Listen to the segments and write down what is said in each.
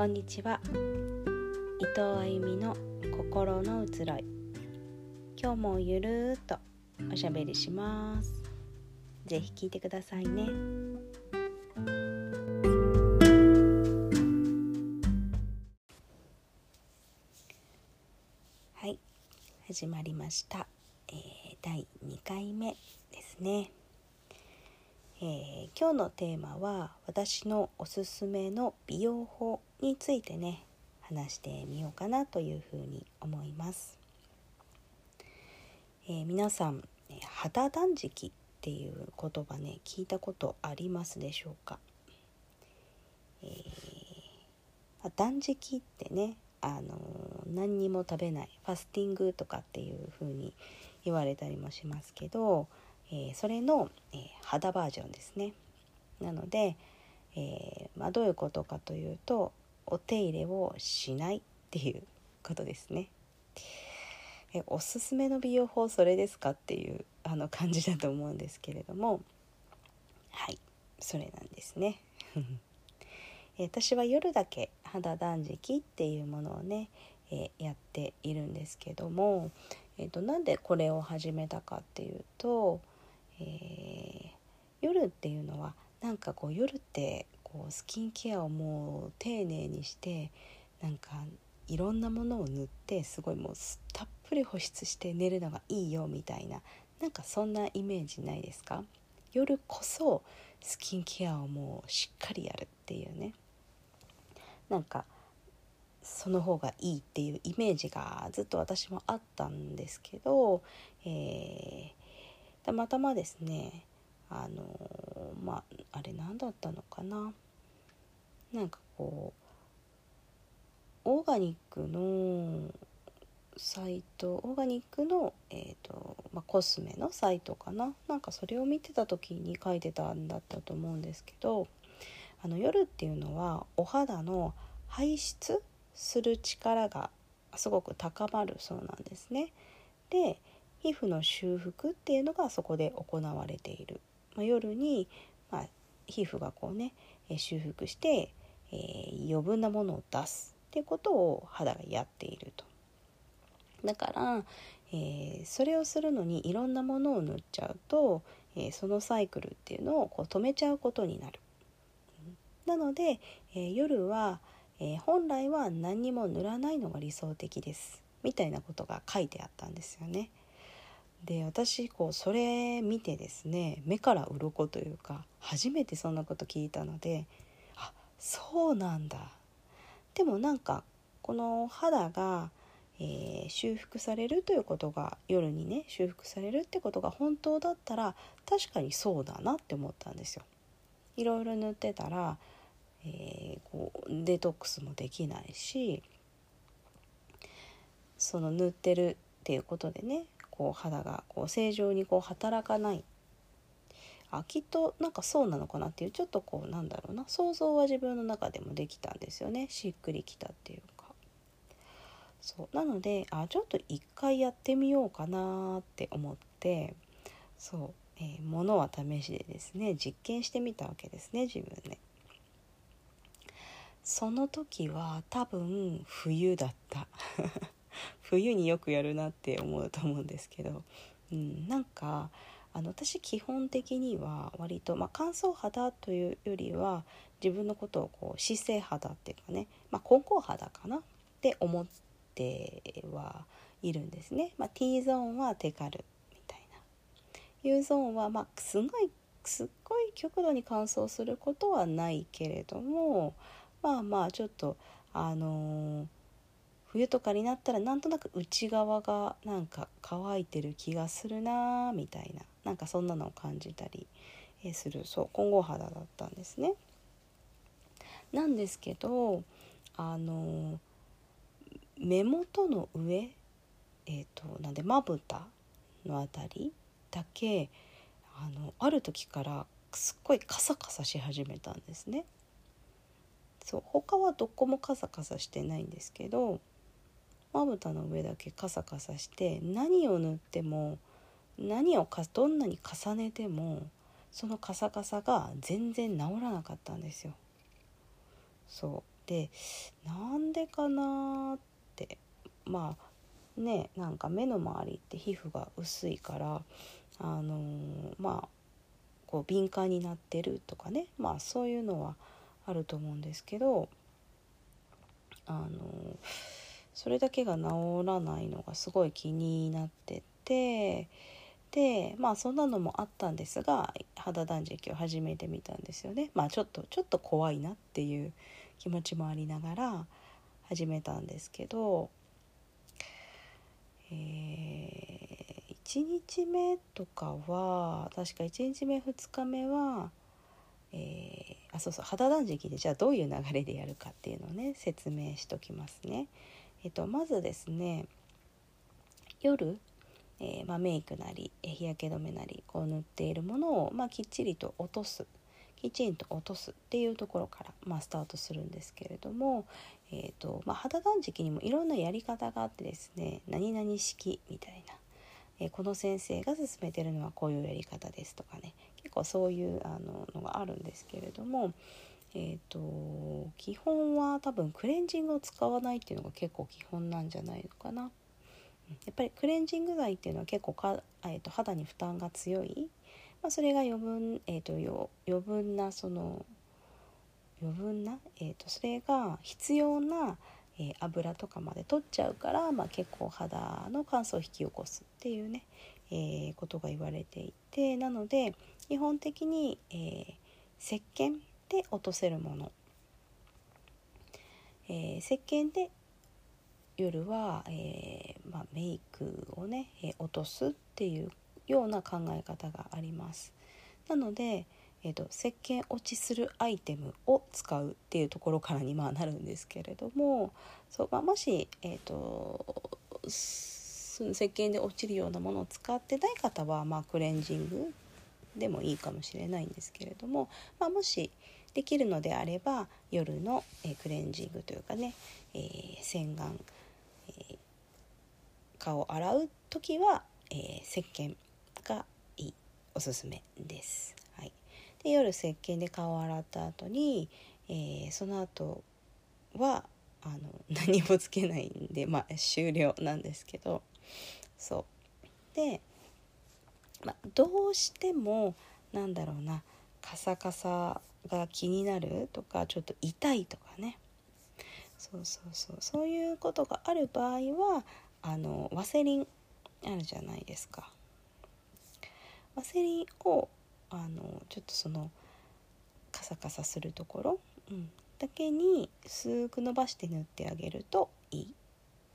こんにちは。伊藤あゆみの心の移ろい。今日もゆるーっとおしゃべりします。ぜひ聞いてくださいね。はい。始まりました、えー、第2回目ですね。えー、今日のテーマは私のおすすめの美容法についてね話してみようかなというふうに思います、えー、皆さん肌断食っていう言葉ね聞いたことありますでしょうか、えー、断食ってねあの何にも食べないファスティングとかっていうふうに言われたりもしますけどえー、それの、えー、肌バージョンですね。なので、えー、まあ、どういうことかというとお手入れをしないっていうことですね。えおすすめの美容法それですかっていうあの感じだと思うんですけれどもはいそれなんですね。私は夜だけ肌断食っていうものをね、え、やっているんですけども、えーとなんでこれを始めたかっていうとえー、夜っていうのはなんかこう夜ってこうスキンケアをもう丁寧にしてなんかいろんなものを塗ってすごいもうたっぷり保湿して寝るのがいいよみたいななんかそんなイメージないですか？夜こそスキンケアをもうしっかりやるっていうね。なんかその方がいいっていうイメージがずっと私もあったんですけど、えたまたまですねあのまああれ何だったのかななんかこうオーガニックのサイトオーガニックの、えーとまあ、コスメのサイトかななんかそれを見てた時に書いてたんだったと思うんですけどあの夜っていうのはお肌の排出する力がすごく高まるそうなんですね。で皮膚の修復っていうのがそこで行われている、まあ、夜に、まあ、皮膚がこうね修復して、えー、余分なものを出すってことを肌がやっていると。だから、えー、それをするのにいろんなものを塗っちゃうと、えー、そのサイクルっていうのをこう止めちゃうことになる。なので、え、夜は、え本来は何にも塗らないのが理想的ですみたいなことが書いてあったんですよね。で私こうそれ見てですね目から鱗というか初めてそんなこと聞いたのであそうなんだでもなんかこの肌が、えー、修復されるということが夜にね修復されるってことが本当だったら確かにそうだなって思ったんですよ。いろいろ塗ってたら、えー、こうデトックスもできないしその塗ってるっていうことでねこう肌がこう正常にこう働かない。あきっとなんかそうなのかなっていうちょっとこうなんだろうな。想像は自分の中でもできたんですよね。しっくりきたっていうか。そう。なのであちょっと一回やってみようかなって思って。そう、えー、ものは試しでですね実験してみたわけですね自分で、その時は多分冬だった。冬によくやるなって思うと思うんですけど、うん、なんかあの私基本的には割と、まあ、乾燥肌というよりは自分のことをこう姿勢肌っていうかね、まあ、混合肌かなって思ってはいるんですね。まあ、T ゾーンはテカルみたいな U ゾーンは、まあ、すごいすっごい極度に乾燥することはないけれどもまあまあちょっとあのー冬とかになったらなんとなく内側がなんか乾いてる気がするなみたいななんかそんなのを感じたりするそう混合肌だったんですね。なんですけどあの目元の上えっ、ー、となんでまぶたの辺りだけあのある時からすっごいカサカサし始めたんですね。そう他はどこもカサカサしてないんですけどまぶたの上だけカサカサして何を塗っても何をかどんなに重ねてもそのカサカサが全然治らなかったんですよ。そう。でなんでかなって。まあねなんか目の周りって皮膚が薄いからあのー、まあこう敏感になってるとかね。まあそういうのはあると思うんですけどあのー、それだけが治らないのがすごい気になっててでまあそんなのもあったんですが肌断食を始めてみたんですよねまあちょっとちょっと怖いなっていう気持ちもありながら始めたんですけど、えー、1日目とかは確か1日目2日目は、えー、あそうそう肌断食でじゃあどういう流れでやるかっていうのをね説明しときますね。えっと、まずですね夜えー、まあ、メイクなり、日焼け止めなりこう塗っているものを、まあ、きっちりと落とすきちんと落とすっていうところから、まあ、スタートするんですけれども、えーとまあ、肌断食にもいろんなやり方があってですね何々式みたいな、えー、この先生が勧めてるのはこういうやり方ですとかね結構そういうあののがあるんですけれども、えーと基本は多分クレンジングを使わないっていうのが結構基本なんじゃないのかな。やっぱりクレンジング剤っていうのは結構か、えーと、肌に負担が強い、まあ、それが余分,、えーと、余分なその余分な、えーと、それが必要な、えー、油とかまで取っちゃうから、まあ、結構肌の乾燥を引き起こすっていうね、えー、ことが言われていて。なので基本的に、えー、石鹸で落とせるもの、えー、石鹸で夜は、えー、まあ、メイクをね、え落とすっていうような考え方があります。なので、えーと、石鹸落ちするアイテムを使うっていうところからにまあなるんですけれどもそう、まあ、もし、えーと、石鹸で落ちるようなものを使ってない方は、まあ、クレンジングでもいいかもしれないんですけれども、まあ、もしできるのであれば夜の、え、クレンジングというかね、えー、洗顔え顔を洗う時は、えー、石鹸がいいおすすめです。はい、で夜石鹸で顔を洗った後に、えー、その後はあの何もつけないんで、まあ、終了なんですけどそうで、まあ、どうしてもなんだろうなカサカサが気になるとかちょっと痛いとかね。そうそうそう。そういうことがある場合はあのワセリンあるじゃないですか。ワセリンをあのちょっとそのカサカサするところ、うん、だけに薄く伸ばして塗ってあげるといい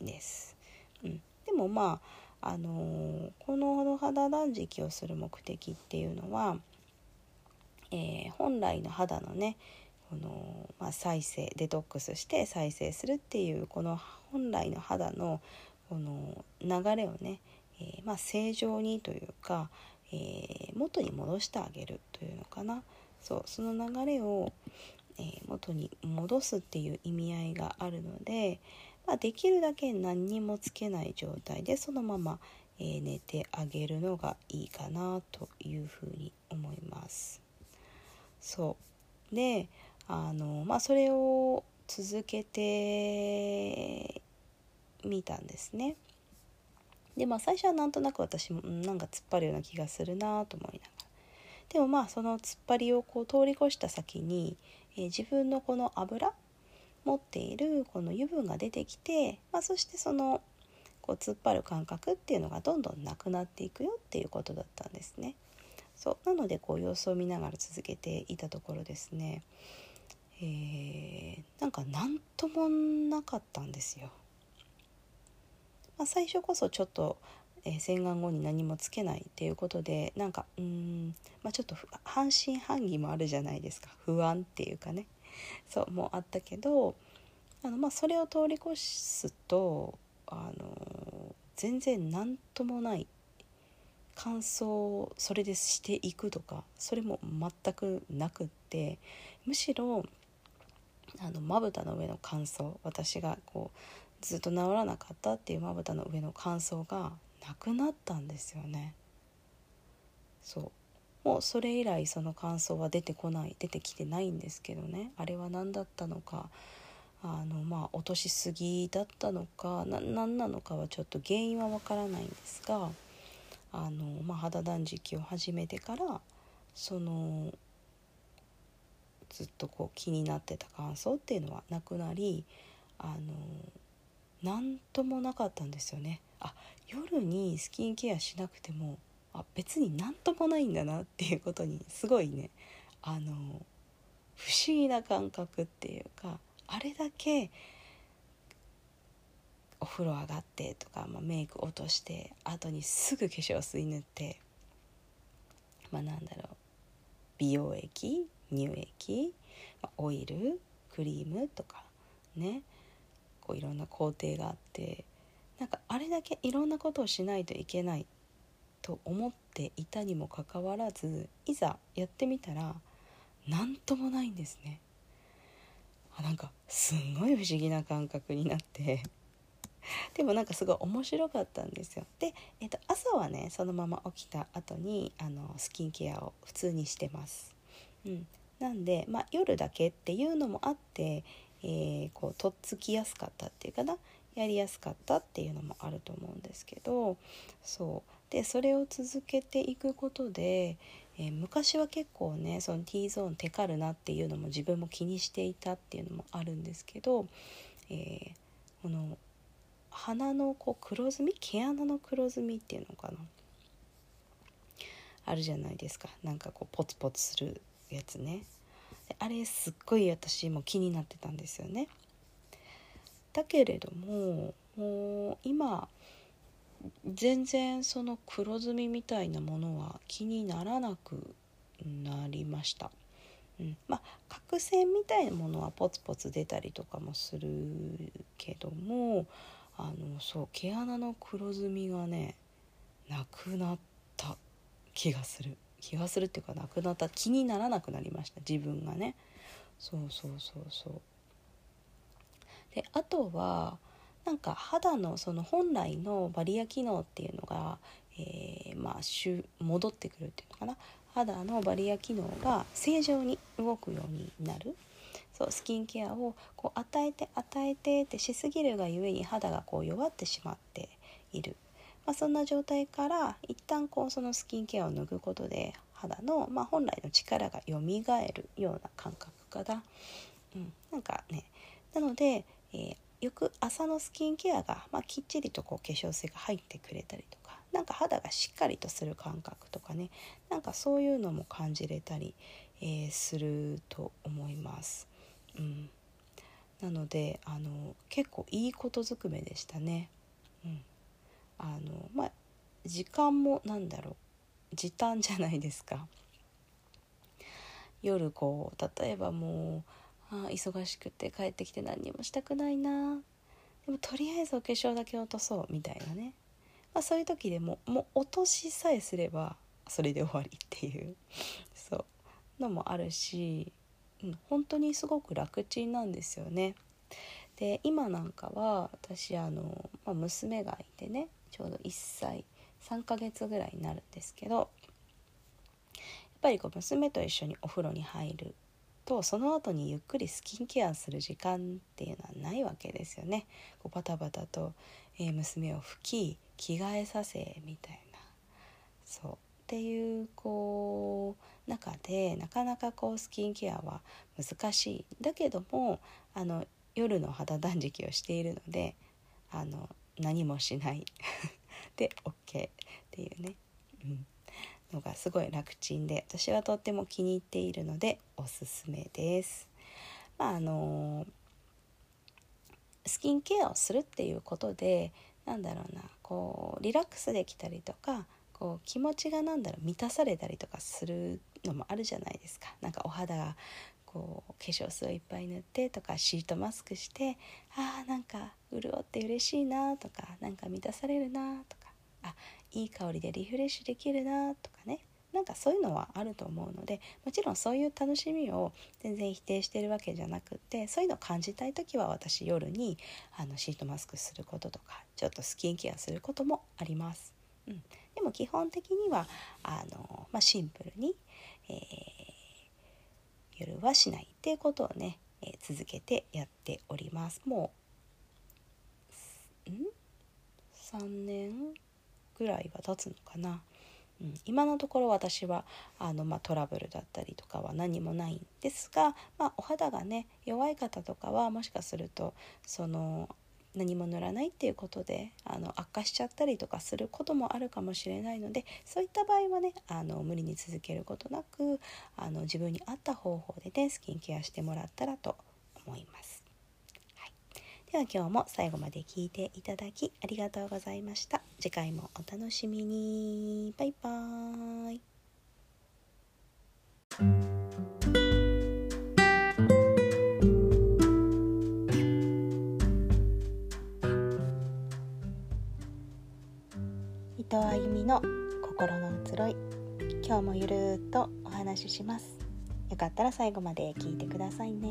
です、うん、でもまああのー、この肌断食をする目的っていうのは、えー、本来の肌のねこの、まあ、再生デトックスして再生するっていうこの本来の肌のこの流れをね、えー、まあ、正常にというか、えー、元に戻してあげるというのかなそうその流れを、え、元に戻すっていう意味合いがあるので、まあ、できるだけ何にもつけない状態でそのまま、え寝てあげるのがいいかなというふうに思います。そうであのまあそれを続けてみたんですね。でまあ最初はなんとなく私もなんか突っ張るような気がするなと思いながらでもまあその突っ張りをこう通り越した先に、えー、自分のこの油持っているこの油分が出てきて、まあ、そしてそのこう突っ張る感覚っていうのがどんどんなくなっていくよっていうことだったんですね。そうなのでこう様子を見ながら続けていたところですね。えー、なんか何ともなかったんですよ。まあ、最初こそちょっと、えー、洗顔後に何もつけないっていうことでなんかうん、まあ、ちょっと半信半疑もあるじゃないですか。不安っていうかね。そうもあったけどあの、まあ、それを通り越すとあの全然何ともない乾燥それでしていくとかそれも全くなくってむしろあのまぶたの上の乾燥私がこうずっと治らなかったっていうまぶたの上の乾燥がなくなったんですよね。そう。もうそれ以来その乾燥は出てこない出てきてないんですけどね。あれは何だったのかあのまあ落としすぎだったのか何なのかはちょっと原因はわからないんですがあの、まあ、肌断食を始めてからそのずっとこう気になってた乾燥っていうのはなくなりあの何ともなかったんですよね。あ夜にスキンケアしなくてもあ別に何ともないんだなっていうことにすごいねあの不思議な感覚っていうかあれだけお風呂上がってとか、まあ、メイク落として後にすぐ化粧水塗ってまあなんだろう美容液乳液、まあ、オイルクリームとかねこういろんな工程があってなんかあれだけいろんなことをしないといけないと思っていたにもかかわらずいざやってみたら何ともないんですね。あなんかすんごい不思議な感覚になって でもなんかすごい面白かったんですよ。で、えー、と朝はねそのまま起きた後にあのスキンケアを普通にしてます、うん、なんで、まあ、夜だけっていうのもあって、えー、こうとっつきやすかったっていうかな。やりやすかったっていうのもあると思うんですけどそう。でそれを続けていくことで、えー、昔は結構ねその T ゾーンテカるなっていうのも自分も気にしていたっていうのもあるんですけど、えー、この鼻のこう黒ずみ毛穴の黒ずみっていうのかな？あるじゃないですか。なんかこうポツポツするやつね。あれすっごい私も気になってたんですよね。だけれどももう今全然その黒ずみみたいなものは気にならなくなりました。うん、まあ角栓みたいなものはポツポツ出たりとかもするけどもあのそう毛穴の黒ずみがねなくなった気がする。気がするっていうかなくなった気にならなくなりました。自分がね。そうそうそうそう。であとはなんか肌のその本来のバリア機能っていうのが、えー、まあ戻ってくるっていうのかな。肌のバリア機能が正常に動くようになる。そうスキンケアをこう与えて与えてってしすぎるがゆえに肌がこう弱ってしまっている、まあ、そんな状態から一旦こうそのスキンケアを脱ぐことで肌の、まあ、本来の力がよみがえるような感覚かな、うん、なんかね。なので、えー、よく朝のスキンケアが、まあ、きっちりとこう化粧水が入ってくれたりとかなんか肌がしっかりとする感覚とかね。なんかそういうのも感じれたり、えー、すると思います。うん、なのであの結構いいことずくめでしたね。うん、あのまあ時間もなんだろう時短じゃないですか。夜こう例えばもうあ忙しくて帰ってきて何にもしたくないな。でもとりあえずお化粧だけ落とそうみたいなね、まあ、そういう時でももう落としさえすればそれで終わりっていう。そう。のもあるし本当にすごく楽ちんなんですよね。で今なんかは私あの、まあ、娘がいてねちょうど1歳3ヶ月ぐらいになるんですけどやっぱりこう娘と一緒にお風呂に入るとその後にゆっくりスキンケアする時間っていうのはないわけですよね。こうバタバタと、え、娘を拭き着替えさせみたいなそうっていうこう中でなかなかこうスキンケアは難しい。だけどもあの夜の肌断食をしているのであの何もしない。で OK っていうね、うん、のがすごい楽ちんで私はとっても気に入っているのでおすすめです。まああのスキンケアをするっていうことでなんだろうなこうリラックスできたりとかこう気持ちが何だろう満たされたりとかするのもあるじゃないですか。なんかお肌がこう化粧水をいっぱい塗ってとかシートマスクしてあーなんか潤って嬉しいなとかなんか満たされるなとかあいい香りでリフレッシュできるなとかね。なんかそういうのはあると思うのでもちろんそういう楽しみを全然否定してるわけじゃなくってそういうのを感じたい時は私夜にあのシートマスクすることとかちょっとスキンケアすることもあります。うん、でも基本的にはあの、まあ、シンプルに、えー、夜はしないっていうことをね、えー、続けてやっております。もうん？3年ぐらいは経つのかな、うん、今のところ私はあの、まあ、トラブルだったりとかは何もないんですが、まあ、お肌がね弱い方とかはもしかするとその何も塗らないっていうことであの悪化しちゃったりとかすることもあるかもしれないのでそういった場合はねあの無理に続けることなくあの自分に合った方法でねスキンケアしてもらったらと思います。はい、では今日も最後まで聞いていただきありがとうございました。次回もお楽しみに。バイバーイ。藤あゆみの心の移ろい。今日もゆるっとお話しします。よかったら最後まで聞いてくださいね。